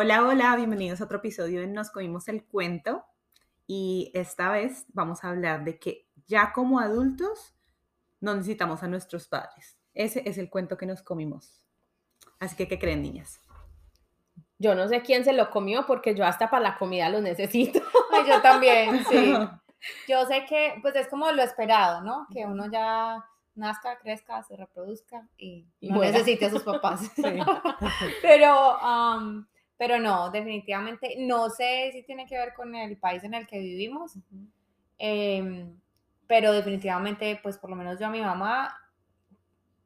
Hola, hola, bienvenidos a otro episodio de Nos Comimos el Cuento. Y esta vez vamos a hablar de que ya como adultos no necesitamos a nuestros padres. Ese es el cuento que nos comimos. Así que, ¿qué creen, niñas? Yo no sé quién se lo comió porque yo hasta para la comida lo necesito. Ay, yo también, sí. Yo sé que, pues es como lo esperado, ¿no? Que uno ya nazca, crezca, se reproduzca y, no necesite a sus papás. Sí. Pero, um, pero no, definitivamente, no sé si tiene que ver con el país en el que vivimos, em, pero definitivamente, pues por lo menos yo a mi mamá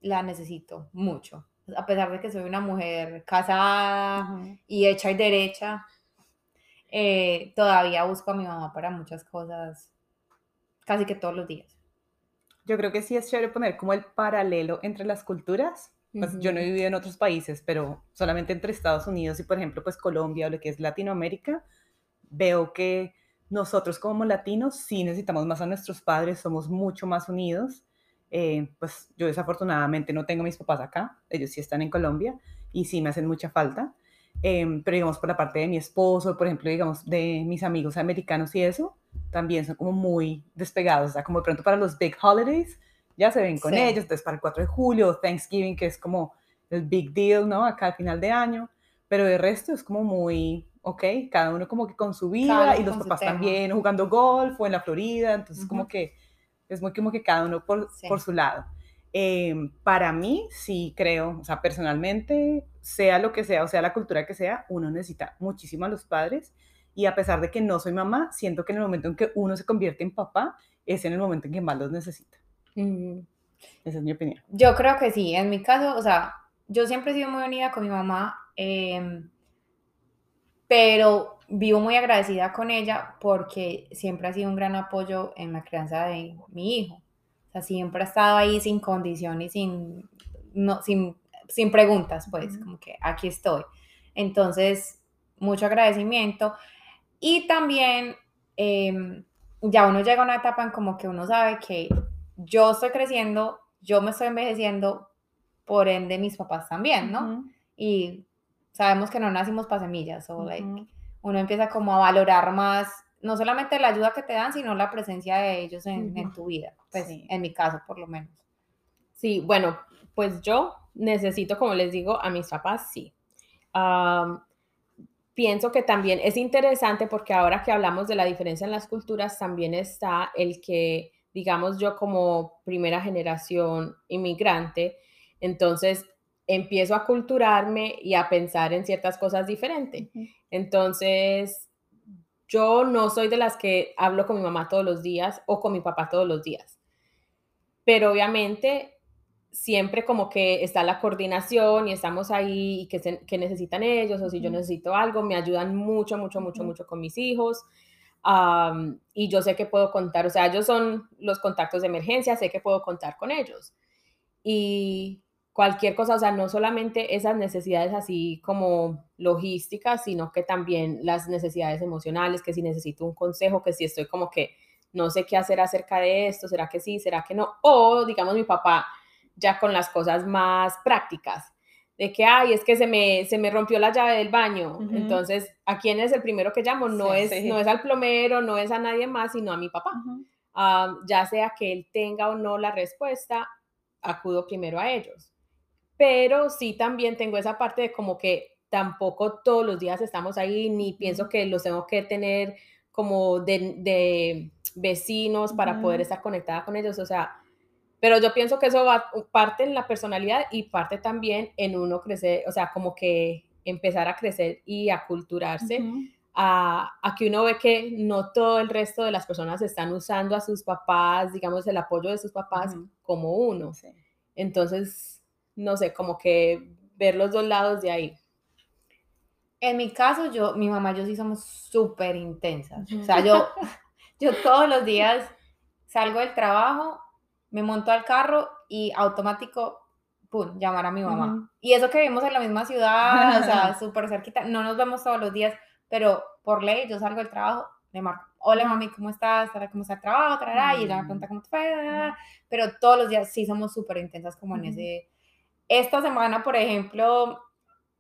la necesito mucho. A pesar de que soy una mujer casada y hecha y derecha, eh, todavía busco a mi mamá para muchas cosas, casi que todos los días. Yo creo que sí es chévere poner como el paralelo entre las culturas, pues yo no he vivido en otros países, pero solamente entre Estados Unidos y, por ejemplo, pues Colombia o lo que es Latinoamérica, veo que nosotros como latinos sí necesitamos más a nuestros padres, somos mucho más unidos. Eh, pues yo desafortunadamente no tengo mis papás acá, ellos sí están en Colombia y sí me hacen mucha falta. Em, pero digamos por la parte de mi esposo, por ejemplo, digamos de mis amigos americanos y eso, también son como muy despegados, o sea, como de pronto para los big holidays, ya se ven con ellos, entonces para el 4 de julio, Thanksgiving, que es como el big deal, ¿no? Acá al final de año, pero de resto es como muy, ok, cada uno como que con su vida y los papás también jugando golf o en la Florida, entonces como que es muy como que cada uno por, por su lado. Em, para mí, sí creo, o sea, personalmente, sea lo que sea, o sea, la cultura que sea, uno necesita muchísimo a los padres y a pesar de que no soy mamá, siento que en el momento en que uno se convierte en papá, es en el momento en que más los necesita. Esa es mi opinión. Yo creo que sí. En mi caso, o sea, yo siempre he sido muy unida con mi mamá, em, pero vivo muy agradecida con ella porque siempre ha sido un gran apoyo en la crianza de mi hijo. O sea, siempre ha estado ahí sin condición y sin, no, sin, sin preguntas, pues, como que aquí estoy. Entonces, mucho agradecimiento. Y también, em, ya uno llega a una etapa en como que uno sabe que yo estoy creciendo, yo me estoy envejeciendo, por ende mis papás también, ¿no? Y sabemos que no nacimos para semillas, o uno empieza como a valorar más, no solamente la ayuda que te dan, sino la presencia de ellos en, tu vida, pues en mi caso por lo menos. Sí, bueno, pues yo necesito, como les digo, a mis papás, sí. pienso que también es interesante porque ahora que hablamos de la diferencia en las culturas, también está el que digamos yo como primera generación inmigrante, entonces empiezo a culturarme y a pensar en ciertas cosas diferentes. Entonces, yo no soy de las que hablo con mi mamá todos los días o con mi papá todos los días, pero obviamente siempre como que está la coordinación y estamos ahí y que, necesitan ellos o si yo necesito algo, me ayudan mucho, mucho, mucho, mucho con mis hijos y yo sé que puedo contar, o sea, ellos son los contactos de emergencia, sé que puedo contar con ellos. Y cualquier cosa, o sea, no solamente esas necesidades así como logísticas, sino que también las necesidades emocionales, que si necesito un consejo, que si estoy como que no sé qué hacer acerca de esto, será que sí, será que no, o digamos mi papá ya con las cosas más prácticas, de que, ay, es que se me, se me rompió la llave del baño. Entonces, ¿a quién es el primero que llamo? No, es, no es al plomero, no es a nadie más, sino a mi papá. Ah, ya sea que él tenga o no la respuesta, acudo primero a ellos. Pero sí también tengo esa parte de como que tampoco todos los días estamos ahí, ni pienso que los tengo que tener como de, de vecinos para poder estar conectada con ellos. O sea, pero yo pienso que eso va parte en la personalidad y parte también en uno crecer, o sea, como que empezar a crecer y a culturarse, a, a, que uno ve que no todo el resto de las personas están usando a sus papás, digamos, el apoyo de sus papás como uno. Entonces, no sé, como que ver los dos lados de ahí. En mi caso, yo, mi mamá y yo sí somos súper intensas. O sea, yo, yo todos los días salgo del trabajo me monto al carro y automático, pum, llamar a mi mamá. Y eso que vivimos en la misma ciudad, o sea, súper cerquita, no nos vemos todos los días, pero por ley yo salgo del trabajo, le marco, hola mami, ¿cómo estás? ¿Cómo está el trabajo? Y ella me pregunta cómo te fue, pero todos los días sí somos súper intensas como en ese... Esta semana, por ejemplo,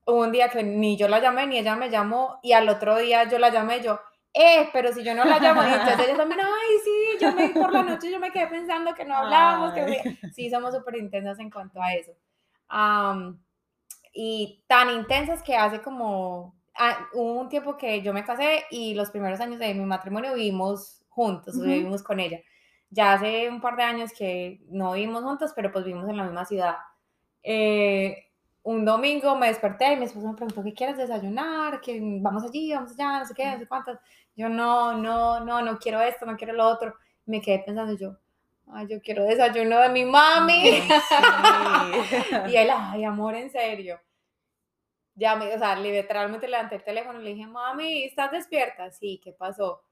Hubo un día que ni yo la llamé, ni ella me llamó, y al otro día yo la llamé, yo, eh, pero si yo no la llamo, y entonces ella también, ay, yo me, por la noche yo me quedé pensando que no hablábamos, que sí, somos súper intensas en cuanto a eso. y tan intensas que hace como, ah, hubo un tiempo que yo me casé y los primeros años de mi matrimonio vivimos juntos, vivimos con ella. Ya hace un par de años que no vivimos juntos, pero pues vivimos en la misma ciudad. Eh, un domingo me desperté y mi esposo me preguntó, ¿qué quieres desayunar? que vamos allí, vamos allá, no sé qué, no sé cuántas. Yo no, no, no, no quiero esto, no quiero lo otro. Me quedé pensando yo, ay, yo quiero desayuno de mi mami. y él, ay, amor, en serio. Ya me, o sea, literalmente levanté el teléfono y le dije, mami, ¿estás despierta? Sí, ¿qué pasó?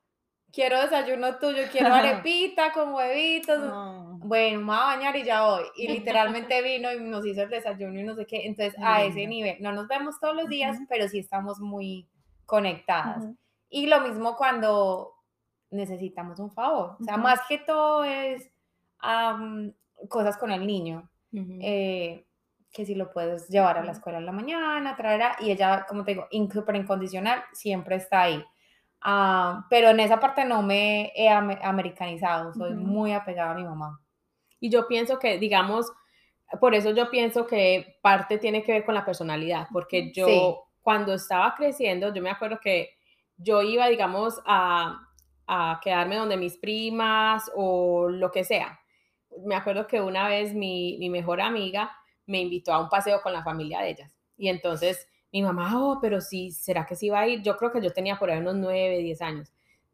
quiero desayuno tuyo, quiero arepita con huevitos. Bueno, me voy a bañar y ya voy. Y literalmente vino y nos hizo el desayuno y no sé qué. Entonces, a ese nivel, no nos vemos todos los días, pero sí estamos muy conectadas. Y lo mismo cuando necesitamos un favor. O sea, más que todo es cosas con el niño. Eh, que si lo puedes llevar a la escuela en la mañana, traerá, y ella, como te digo, súper incondicional, siempre está ahí. Ah, pero en esa parte no me he americanizado, soy muy apegada a mi mamá. Y yo pienso que, digamos, por eso yo pienso que parte tiene que ver con la personalidad, porque yo cuando estaba creciendo, yo me acuerdo que yo iba, digamos, a, a quedarme donde mis primas o lo que sea. Me acuerdo que una vez mi, mi mejor amiga me invitó a un paseo con la familia de ellas. Y entonces mi mamá, oh, pero sí, ¿será que sí va a ir? Yo creo que yo tenía por ahí unos 9, 10 años.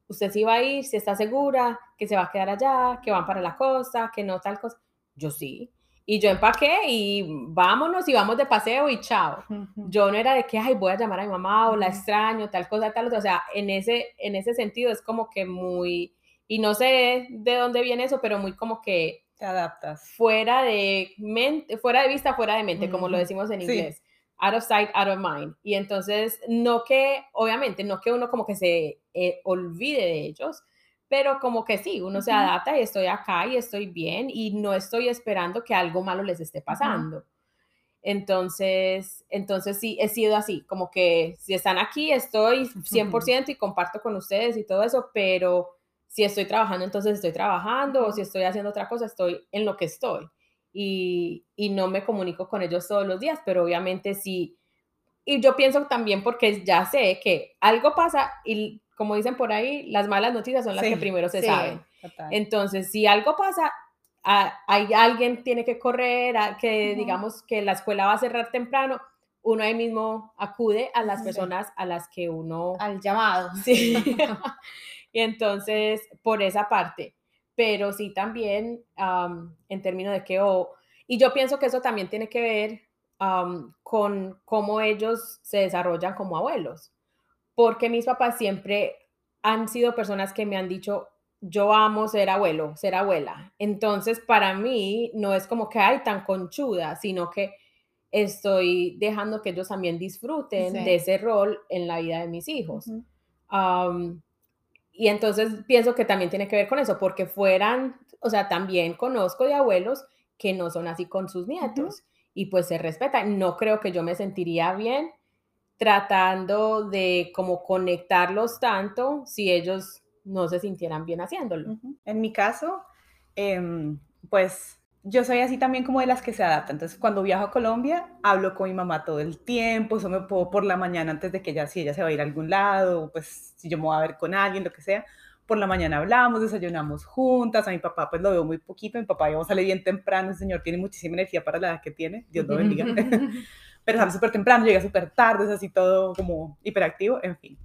¿Usted sí va a ir? ¿Si está segura? ¿Que se va a quedar allá? ¿Que van para la costa? ¿Que no tal cosa? Yo sí. Y yo empaqué y vámonos y vamos de paseo y chao. Yo no era de que, ay, voy a llamar a mi mamá o la extraño, tal cosa, tal otra. O sea, en ese, en ese sentido es como que muy, y no sé de dónde viene eso, pero muy como que... Te adaptas. Fuera de mente, fuera de vista, fuera de mente, como lo decimos en inglés out of sight, out of mind. Y entonces, no que, obviamente, no que uno como que se eh, olvide de ellos, pero como que sí, uno se adapta y estoy acá y estoy bien y no estoy esperando que algo malo les esté pasando. Entonces, entonces sí, he sido así, como que si están aquí, estoy 100% y comparto con ustedes y todo eso, pero si estoy trabajando, entonces estoy trabajando, o si estoy haciendo otra cosa, estoy en lo que estoy. Y, no me comunico con ellos todos los días, pero obviamente sí. Y yo pienso también porque ya sé que algo pasa y como dicen por ahí, las malas noticias son las que primero se saben. Entonces, si algo pasa, hay alguien tiene que correr, que digamos que la escuela va a cerrar temprano, uno ahí mismo acude a las personas a las que uno... Al llamado. Sí. y entonces, por esa parte pero sí también en términos de que, y yo pienso que eso también tiene que ver con cómo ellos se desarrollan como abuelos, porque mis papás siempre han sido personas que me han dicho, yo amo ser abuelo, ser abuela. Entonces, para mí no es como que hay tan conchuda, sino que estoy dejando que ellos también disfruten de ese rol en la vida de mis hijos. Y entonces pienso que también tiene que ver con eso, porque fueran, o sea, también conozco de abuelos que no son así con sus nietos y pues se respeta. No creo que yo me sentiría bien tratando de como conectarlos tanto si ellos no se sintieran bien haciéndolo. En mi caso, em, pues yo soy así también como de las que se adaptan. Entonces, cuando viajo a Colombia, hablo con mi mamá todo el tiempo, eso me puedo por la mañana antes de que ella, si ella se va a ir a algún lado, pues si yo me voy a ver con alguien, lo que sea, por la mañana hablamos, desayunamos juntas, a mi papá pues lo veo muy poquito, mi papá ya sale bien temprano, el señor tiene muchísima energía para la edad que tiene, Dios lo bendiga, pero sale súper temprano, llega súper tarde, es así todo como hiperactivo, en fin.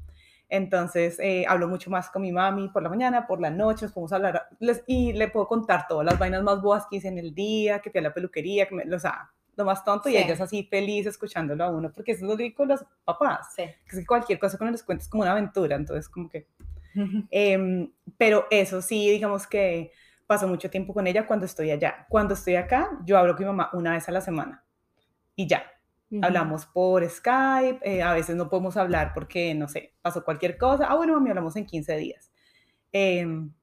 Entonces, eh, hablo mucho más con mi mami por la mañana, por la noche, nos podemos hablar y le puedo contar todas las vainas más boas que hice en el día, que fui a la peluquería, que me, o sea, lo más tonto y ella es así feliz escuchándolo a uno, porque eso es lo rico los papás, que es que cualquier cosa que uno les cuenta es como una aventura, entonces como que... Em, pero eso sí, digamos que paso mucho tiempo con ella cuando estoy allá. Cuando estoy acá, yo hablo con mi mamá una vez a la semana y ya, Hablamos por Skype, eh, a veces no podemos hablar porque, no sé, pasó cualquier cosa. Ah, bueno, mami, hablamos en 15 días. Em,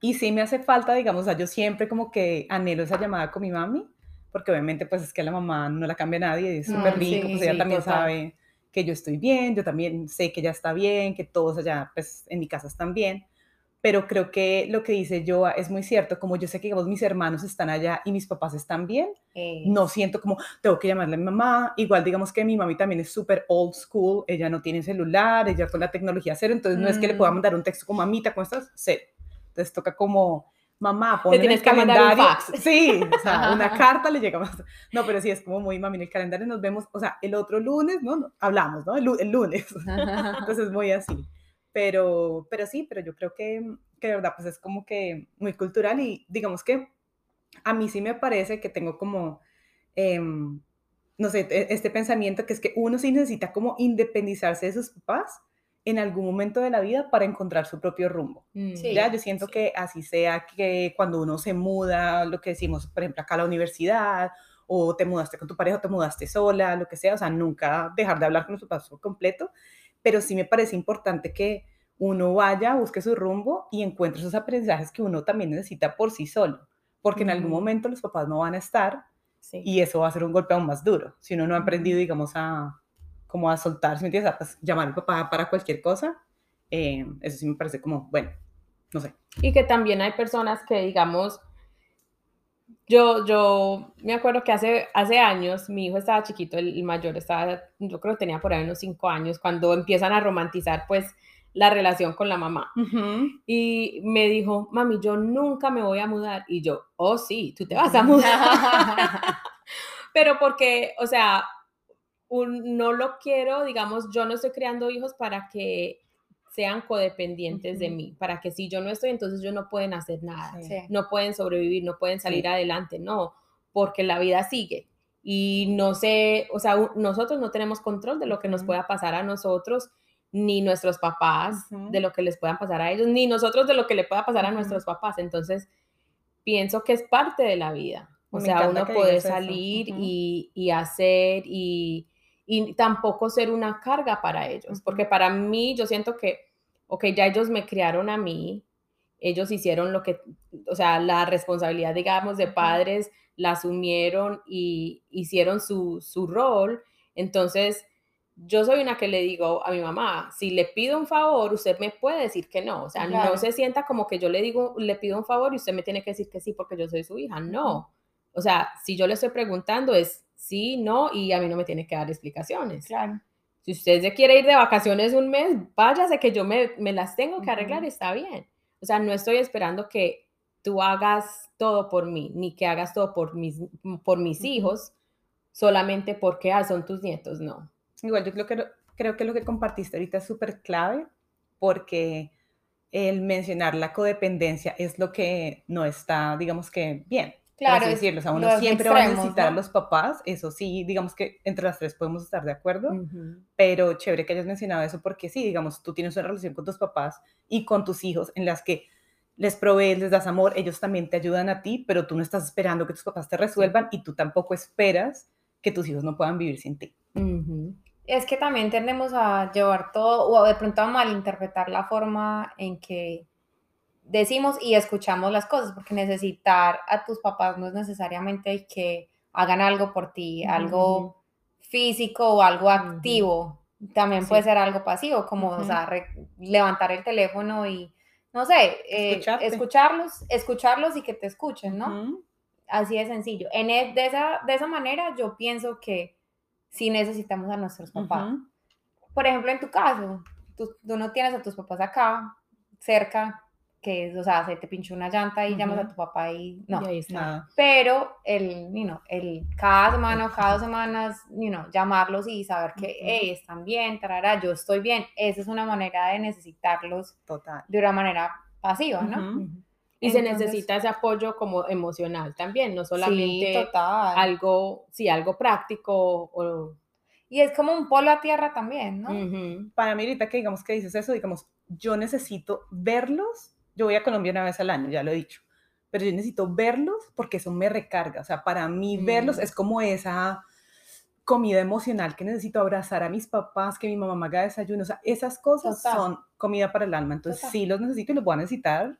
y sí me hace falta, digamos, o sea, yo siempre como que anhelo esa llamada con mi mami, porque obviamente pues es que la mamá no la cambia nadie, es súper rico, sí, pues ella sí, también total. sabe que yo estoy bien, yo también sé que ella está bien, que todos allá pues en mi casa están bien, pero creo que lo que dice Joa es muy cierto, como yo sé que digamos mis hermanos están allá y mis papás están bien, no siento como tengo que llamarle a mi mamá, igual digamos que mi mami también es súper old school, ella no tiene celular, ella con la tecnología cero, entonces no es que le pueda Mm. mandar un texto como mamita, ¿cómo estás? Cero. Entonces toca como mamá, pon en el un calendario. fax. Sí, o sea, una carta le llega más. No, pero sí es como muy mami, en el calendario nos vemos, o sea, el otro lunes, ¿no? hablamos, ¿no? El, el lunes. Entonces es muy así. Pero, pero sí, pero yo creo que, que de verdad pues es como que muy cultural y digamos que a mí sí me parece que tengo como, em, no sé, e- este pensamiento que es que uno sí necesita como independizarse de sus papás en algún momento de la vida para encontrar su propio rumbo. Mm. Sí. Ya, yo siento sí. que así sea que cuando uno se muda, lo que decimos, por ejemplo, acá a la universidad, o te mudaste con tu pareja, o te mudaste sola, lo que sea, o sea, nunca dejar de hablar con los papás por completo, pero sí me parece importante que uno vaya, busque su rumbo y encuentre esos aprendizajes que uno también necesita por sí solo, porque en algún momento los papás no van a estar Sí. y eso va a ser un golpe aún más duro, si uno no ha aprendido, digamos, a como a soltar, ¿sí me entiendes? A pues, llamar al papá para cualquier cosa, eh, eso sí me parece como, bueno, no sé. Y que también hay personas que, digamos, yo, yo me acuerdo que hace, hace años mi hijo estaba chiquito, el, el mayor estaba, yo creo que tenía por ahí unos cinco años, cuando empiezan a romantizar pues la relación con la mamá. Y me dijo, mami, yo nunca me voy a mudar. Y yo, oh sí, tú te vas a mudar. Pero porque, o sea, un- no lo quiero, digamos, yo no estoy creando hijos para que sean codependientes de Ujú. mí, para que si yo no estoy, entonces ellos no pueden hacer nada, Sí. No pueden sobrevivir, no pueden salir Sí. adelante, no, porque la vida sigue. Y no sé, o sea, nosotros no tenemos control de lo que nos pueda pasar a nosotros, ni nuestros papás de lo que les puedan pasar a ellos, ni nosotros de lo que le pueda pasar a nuestros papás. Entonces, pienso que es parte de la vida. O Me sea, uno eso. salir y, y hacer y, y tampoco ser una carga para ellos. Porque para mí, yo siento que, ok, ya ellos me criaron a mí, ellos hicieron lo que, o sea, la responsabilidad, digamos, de padres la asumieron y hicieron su, su rol. Entonces, yo soy una que le digo a mi mamá, si le pido un favor, usted me puede decir que no. O sea, Claro. no se sienta como que yo le digo, le pido un favor y usted me tiene que decir que sí porque yo soy su hija. No. O sea, si yo le estoy preguntando es sí, no, y a mí no me tiene que dar explicaciones. Claro. Si usted se quiere ir de vacaciones un mes, váyase que yo me, me las tengo que arreglar, Ujú. está bien. O sea, no estoy esperando que tú hagas todo por mí, ni que hagas todo por mis, por mis hijos, solamente porque ah, son tus nietos, no. Igual yo creo que, lo- creo que lo que compartiste ahorita es súper clave porque el mencionar la codependencia es lo que no está, digamos que bien. Por Claro, así es decirlo. O sea, uno siempre va a extremos, necesitar a ¿no? los papás, eso sí, digamos que entre las tres podemos estar de acuerdo, Ujú. pero chévere que hayas mencionado eso porque sí, digamos, tú tienes una relación con tus papás y con tus hijos en las que les provees, les das amor, ellos también te ayudan a ti, pero tú no estás esperando que tus papás te resuelvan y tú tampoco esperas que tus hijos no puedan vivir sin ti. Ujú. Es que también tendemos a llevar todo, o de pronto a malinterpretar la forma en que decimos y escuchamos las cosas, porque necesitar a tus papás no es necesariamente que hagan algo por ti, algo físico o algo activo. También puede ser algo pasivo, como o sea, re- levantar el teléfono y, no sé, eh, escucharlos, escucharlos y que te escuchen, ¿no? Así de sencillo. En e- de, esa, de esa manera yo pienso que sí necesitamos a nuestros papás. Por ejemplo, en tu caso, tú, tú no tienes a tus papás acá, cerca, que es, o sea, se te pinchó una llanta y llamas a tu papá y no. Y ahí está. Nada. Pero el, you know, el cada semana o cada dos semanas, you know, llamarlos y saber que, Ujú. hey, están bien, tarara, yo estoy bien. Esa es una manera de necesitarlos Total. de una manera pasiva, ¿no? Ujú. Ujú. Y se Entonces- necesita ese apoyo como emocional también, no Sí, solamente total. algo, sí, algo práctico o... Y es como un polo a tierra también, ¿no? Ujú. Para mí ahorita que digamos que dices eso, digamos, yo necesito verlos. Yo voy a Colombia una vez al año, ya lo he dicho, pero yo necesito verlos porque eso me recarga. O sea, para mí verlos Mm. es como esa comida emocional que necesito abrazar a mis papás, que mi mamá me haga desayuno. O sea, esas cosas Total. son comida para el alma. Entonces Total. sí los necesito y los voy a necesitar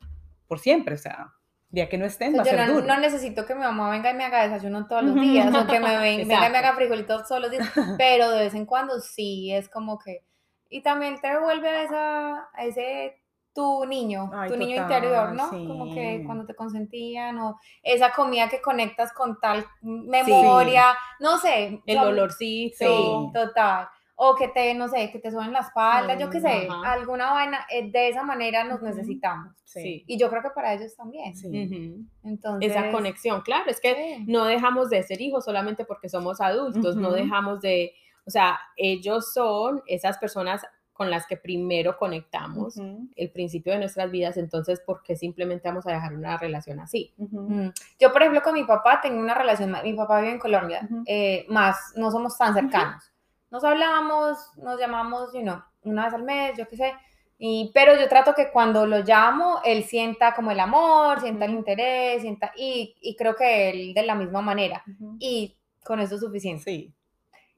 por siempre. O sea, día que no estén, O va sea, a yo ser no, duro. no necesito que mi mamá venga y me haga desayuno todos los días, o que me ven- venga y me haga frijolitos todos los días, pero de vez en cuando sí, es como que... Y también te devuelve a, esa, a ese tu niño, Ay, tu niño interior, ¿no? Como que cuando te consentían o esa comida que conectas con tal memoria, no sé. El son- olorcito. Sí, total. O que te, no sé, que te suben la espalda, yo qué sé, Ajá. alguna vaina, eh, de esa manera nos necesitamos. Sí. Y yo creo que para ellos también. Sí. Entonces, Esa conexión, claro, es que sí. no dejamos de ser hijos solamente porque somos adultos, no dejamos de, o sea, ellos son esas personas con las que primero conectamos el principio de nuestras vidas, entonces, ¿por qué simplemente vamos a dejar una relación así? Mm. Yo, por ejemplo, con mi papá tengo una relación, mi papá vive en Colombia, eh, más, no somos tan cercanos. Nos hablamos, nos llamamos, you know, una vez al mes, yo qué sé, y, pero yo trato que cuando lo llamo, él sienta como el amor, sienta el interés, sienta, y, y creo que él de la misma manera, y con eso es suficiente. Sí,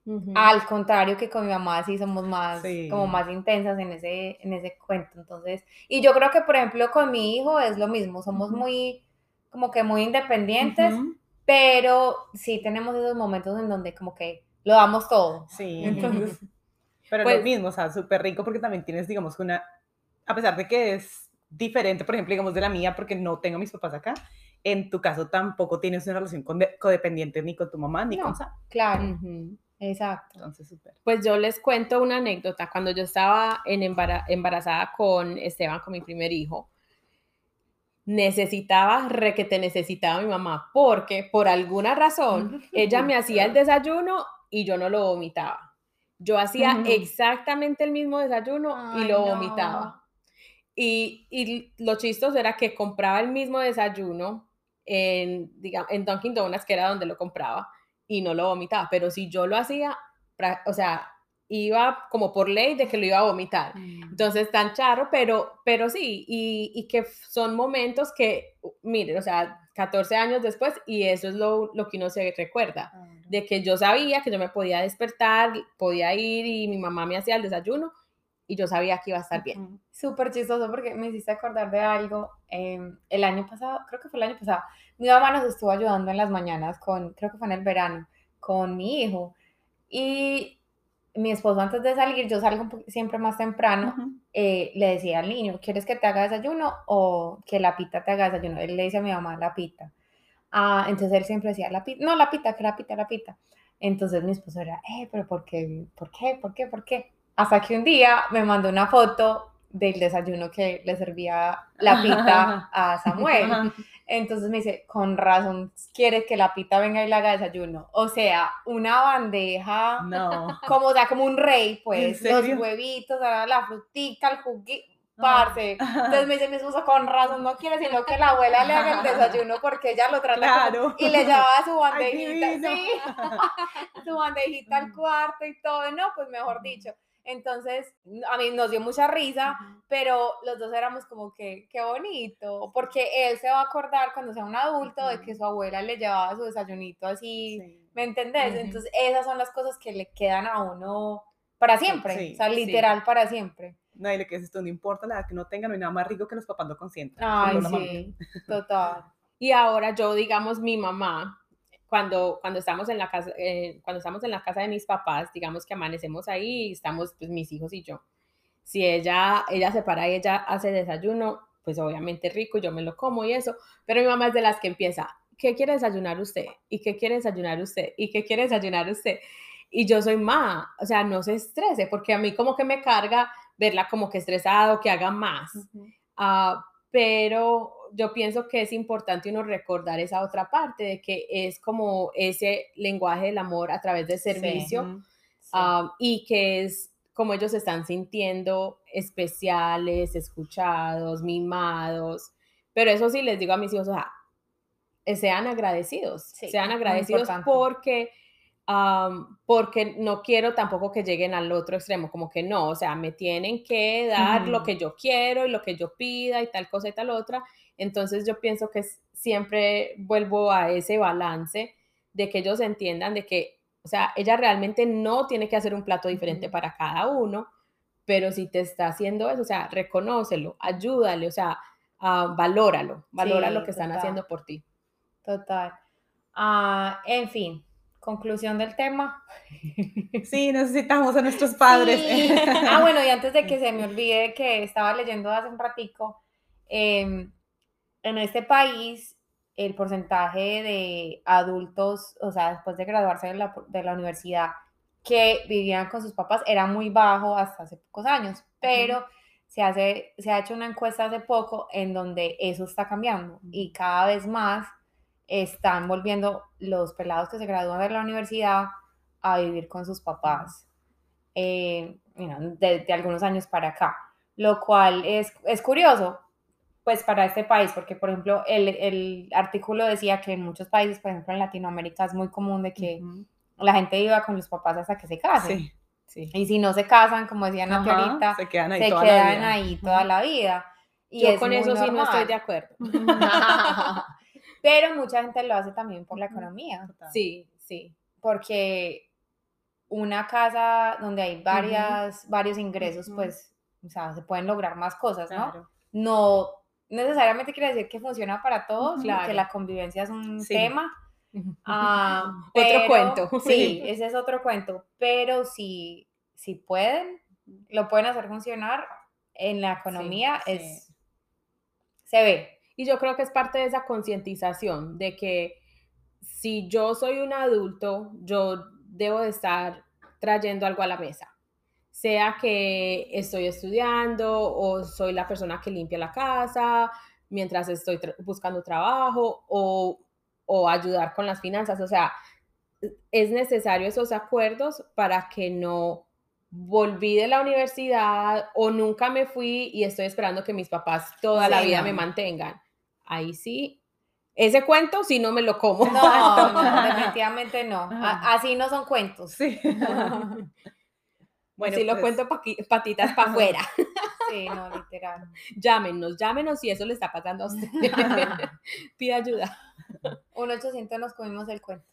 Ujú. Al contrario que con mi mamá sí somos más, Sí. como más intensas en ese, en ese cuento. Entonces, y yo creo que, por ejemplo, con mi hijo es lo mismo, somos Ujú. muy, como que muy independientes, Ujú. pero sí tenemos esos momentos en donde como que lo damos todo. Sí, Entonces, pero Pues- lo mismo, o sea, súper rico porque también tienes, digamos, una, a pesar de que es diferente, por ejemplo, digamos, de la mía, porque no tengo a mis papás acá, en tu caso tampoco tienes una relación con codependiente ni con tu mamá ni No. con Sam. claro, Ujú. Exacto. Entonces. Pues yo les cuento una anécdota. Cuando yo estaba en embara- embarazada con Esteban, con mi primer hijo, necesitaba, re que te necesitaba mi mamá, porque por alguna razón ella me hacía el desayuno y yo no lo vomitaba. Yo hacía exactamente el mismo desayuno y lo no. vomitaba. Y, y lo chistoso era que compraba el mismo desayuno en, digamos, en Dunkin' Donuts, que era donde lo compraba, y no lo vomitaba. Pero si yo lo hacía, o sea, iba como por ley de que lo iba a vomitar. Entonces, tan charro, pero, pero sí, y, y que son momentos que, miren, o sea, 14 años después, y eso es lo, lo que uno se recuerda, de que yo sabía que yo me podía despertar, podía ir y mi mamá me hacía el desayuno, y yo sabía que iba a estar bien. Ujú. Súper chistoso porque me hiciste acordar de algo. em, el año pasado, creo que fue el año pasado, mi mamá nos estuvo ayudando en las mañanas con, creo que fue en el verano, con mi hijo. Y mi esposo antes de salir, yo salgo siempre más temprano, Ujú. eh, le decía al niño, ¿quieres que te haga desayuno o que la pita te haga desayuno? Él le dice a mi mamá, la pita. Ah, entonces él siempre decía, la pita, no, la pita, que la pita, la pita. Entonces mi esposo era, eh, pero ¿por qué? ¿Por qué? ¿Por qué? ¿Por qué? Hasta que un día me mandó una foto del desayuno que le servía la pita a Samuel. Entonces me dice, con razón, quiere que la pita venga y le haga desayuno. O sea, una bandeja No. como, o sea, como un rey, pues, ¿En los huevitos, la frutica, el juguito, parce. Entonces me dice mi esposo, con razón, no quiere sino que la abuela le haga el desayuno porque ella lo trata como- Claro. y le llevaba su Ay, bandejita, divino. sí, su bandejita al cuarto y todo, no, pues mejor dicho. Entonces, a mí nos dio mucha risa, pero los dos éramos como que, qué bonito, porque él se va a acordar cuando sea un adulto de que su abuela le llevaba su desayunito así, Sí. ¿me entendés? Entonces, esas son las cosas que le quedan a uno para siempre, sí, o sea, sí. literal para siempre. No, y lo que es esto, no importa la edad que no tengan, no hay nada más rico que los papás lo consientan. Ay, sí, total. Y ahora yo, digamos, mi mamá, cuando, cuando, estamos en la casa, eh, cuando estamos en la casa de mis papás, digamos que amanecemos ahí y estamos pues, mis hijos y yo. Si ella, ella se para y ella hace desayuno, pues obviamente rico, yo me lo como y eso, pero mi mamá es de las que empieza, ¿qué quiere desayunar usted? ¿Y qué quiere desayunar usted? ¿Y qué quiere desayunar usted? Y yo soy ma, o sea, no se estrese, porque a mí como que me carga verla como que estresado, que haga más. Ujú. Ah, pero yo pienso que es importante uno recordar esa otra parte de que es como ese lenguaje del amor a través del servicio. Sí. ah, y que es como ellos se están sintiendo especiales, escuchados, mimados. Pero eso sí les digo a mis hijos, o sea, eh, sean agradecidos, Sí, sean agradecidos porque, am, porque no quiero tampoco que lleguen al otro extremo, como que no, o sea, me tienen que dar lo Ujú. que yo quiero y lo que yo pida y tal cosa y tal otra. Entonces yo pienso que siempre vuelvo a ese balance de que ellos entiendan de que, o sea, ella realmente no tiene que hacer un plato diferente para cada uno, pero si te está haciendo eso, o sea, reconócelo, ayúdale, o sea, ah, valóralo, valora Sí, lo que están haciendo por ti. Total. Ah, en fin, conclusión del tema. Sí, necesitamos a nuestros padres. Sí. Ah, bueno, y antes de que se me olvide que estaba leyendo hace un ratico, em, en este país el porcentaje de adultos, o sea, después de graduarse de la, de la universidad, que vivían con sus papás era muy bajo hasta hace pocos años, pero se, hace, se ha hecho una encuesta hace poco en donde eso está cambiando y cada vez más están volviendo los pelados que se gradúan de la universidad a vivir con sus papás eh, you know, de, de algunos años para acá, lo cual es, es curioso pues para este país, porque por ejemplo el, el artículo decía que en muchos países, por ejemplo en Latinoamérica es muy común de que la gente viva con los papás hasta que se casen. Sí, sí. Y si no se casan, como decía Nati Ajá, ahorita, se quedan ahí se toda la quedan vida. ahí toda la vida. Y Yo es con eso sí no estoy de acuerdo. Pero mucha gente lo hace también por la economía, Total. Sí, sí. porque una casa donde hay varias, varios ingresos, pues, o sea, se pueden lograr más cosas, ¿no? Claro. No necesariamente quiere decir que funciona para todos, que la convivencia es un Sí. tema. ah, Otro cuento. Sí, ese es otro cuento. Pero si, si pueden, lo pueden hacer funcionar en la economía, sí. es se ve. Y yo creo que es parte de esa concientización de que si yo soy un adulto, yo debo de estar trayendo algo a la mesa. Sea que estoy estudiando o soy la persona que limpia la casa mientras estoy tra- buscando trabajo o, o ayudar con las finanzas. O sea, es necesario esos acuerdos para que no volví de la universidad o nunca me fui y estoy esperando que mis papás toda la Sí, vida no. me mantengan. Ahí sí, ese cuento sí no me lo como. No, no, definitivamente no. Así no son cuentos. Sí. Bueno, sí lo pues, cuento patitas para afuera. Sí, no, literal. llámenos, llámenos si eso le está pasando a usted. Pida ayuda. Un 800 nos comimos el cuento.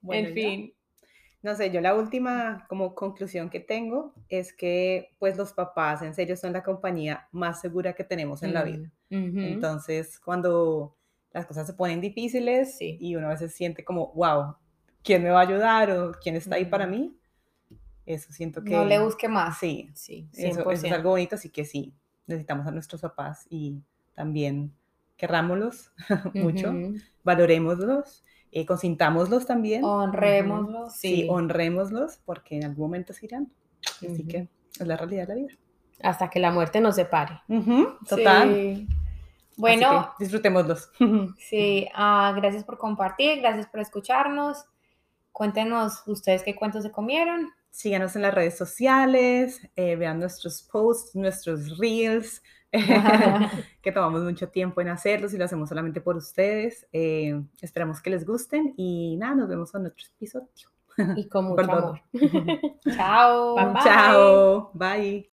bueno, en ya. fin. No sé, yo la última como conclusión que tengo es que pues los papás en serio son la compañía más segura que tenemos en la vida. Ujú. Entonces, cuando las cosas se ponen difíciles Sí. y uno a veces siente como, wow, ¿quién me va a ayudar o quién está ahí para mí? Eso siento que... No le busque más. Sí, sí, eso, 100%. eso es algo bonito, así que sí, necesitamos a nuestros papás y también querrámoslos mucho, Ujú. valorémoslos, eh, consintámoslos también. Honrémoslos. Sí, Sí. honrémoslos porque en algún momento se irán. Así Ujú. que es la realidad de la vida. Hasta que la muerte nos separe. Ujú, total. Sí. Bueno, disfrutémoslos. sí, ah, gracias por compartir, gracias por escucharnos. Cuéntenos ustedes qué cuentos se comieron. Síganos en las redes sociales, eh, vean nuestros posts, nuestros reels, que tomamos mucho tiempo en hacerlos y lo hacemos solamente por ustedes. Eh, esperamos que les gusten y nada, nos vemos en otro episodio. Y con mucho amor. Chao. Bye, bye. Chao, bye.